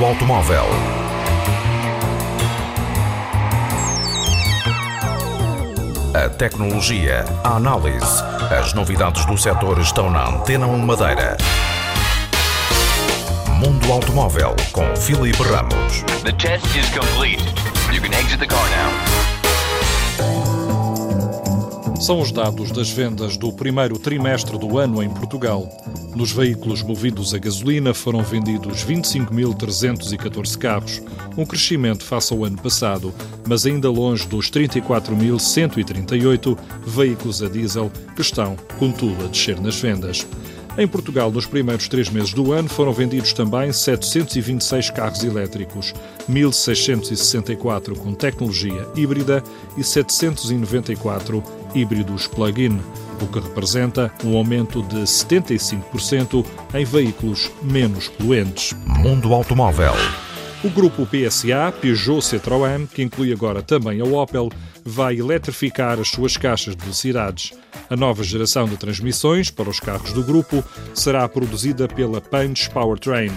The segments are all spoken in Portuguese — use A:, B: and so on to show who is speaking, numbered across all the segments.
A: automóvel. A tecnologia, a análise, as novidades do setor estão na Antena 1 Madeira. Mundo Automóvel com Filipe Ramos.
B: The test is complete. You can exit the car now.
C: São os dados das vendas do primeiro trimestre do ano em Portugal. Nos veículos movidos a gasolina foram vendidos 25.314 carros, um crescimento face ao ano passado, mas ainda longe dos 34.138 veículos a diesel que estão, contudo, a descer nas vendas. Em Portugal, nos primeiros três meses do ano, foram vendidos também 726 carros elétricos, 1.664 com tecnologia híbrida e 794 híbridos plug-in, o que representa um aumento de 75% em veículos menos poluentes.
A: Mundo Automóvel.
C: O grupo PSA, Peugeot Citroën, que inclui agora também a Opel, vai eletrificar as suas caixas de velocidades. A nova geração de transmissões para os carros do grupo será produzida pela Punch Powertrain,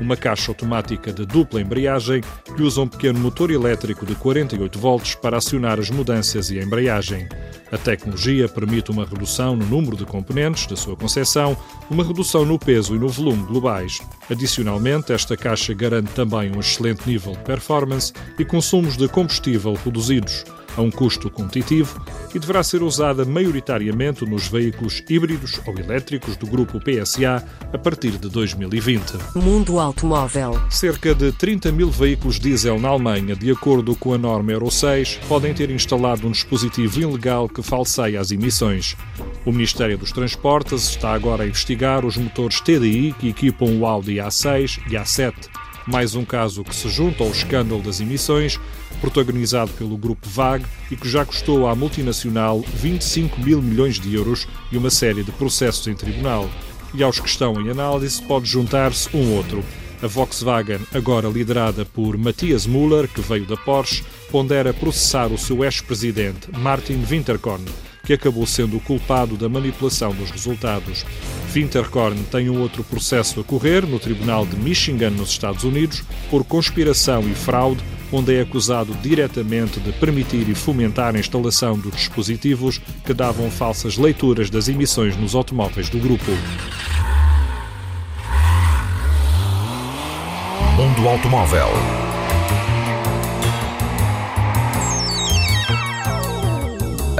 C: uma caixa automática de dupla embreagem que usa um pequeno motor elétrico de 48 volts para acionar as mudanças e a embreagem. A tecnologia permite uma redução no número de componentes da sua concepção, uma redução no peso e no volume globais. Adicionalmente, esta caixa garante também um excelente nível de performance e consumos de combustível reduzidos a um custo competitivo e deverá ser usada maioritariamente nos veículos híbridos ou elétricos do grupo PSA a partir de 2020.
D: Mundo Automóvel.
C: Cerca de 30 mil veículos diesel na Alemanha, de acordo com a norma Euro 6, podem ter instalado um dispositivo ilegal que falseia as emissões. O Ministério dos Transportes está agora a investigar os motores TDI que equipam o Audi A6 e A7 mais um caso que se junta ao escândalo das emissões, protagonizado pelo grupo VAG e que já custou à multinacional 25 mil milhões de euros e uma série de processos em tribunal. E aos que estão em análise pode juntar-se um outro. A Volkswagen, agora liderada por Matthias Müller, que veio da Porsche, pondera processar o seu ex-presidente, Martin Winterkorn, que acabou sendo o culpado da manipulação dos resultados. Winterkorn tem um outro processo a correr no Tribunal de Michigan, nos Estados Unidos, por conspiração e fraude, onde é acusado diretamente de permitir e fomentar a instalação dos dispositivos que davam falsas leituras das emissões nos automóveis do grupo.
A: Mundo Automóvel.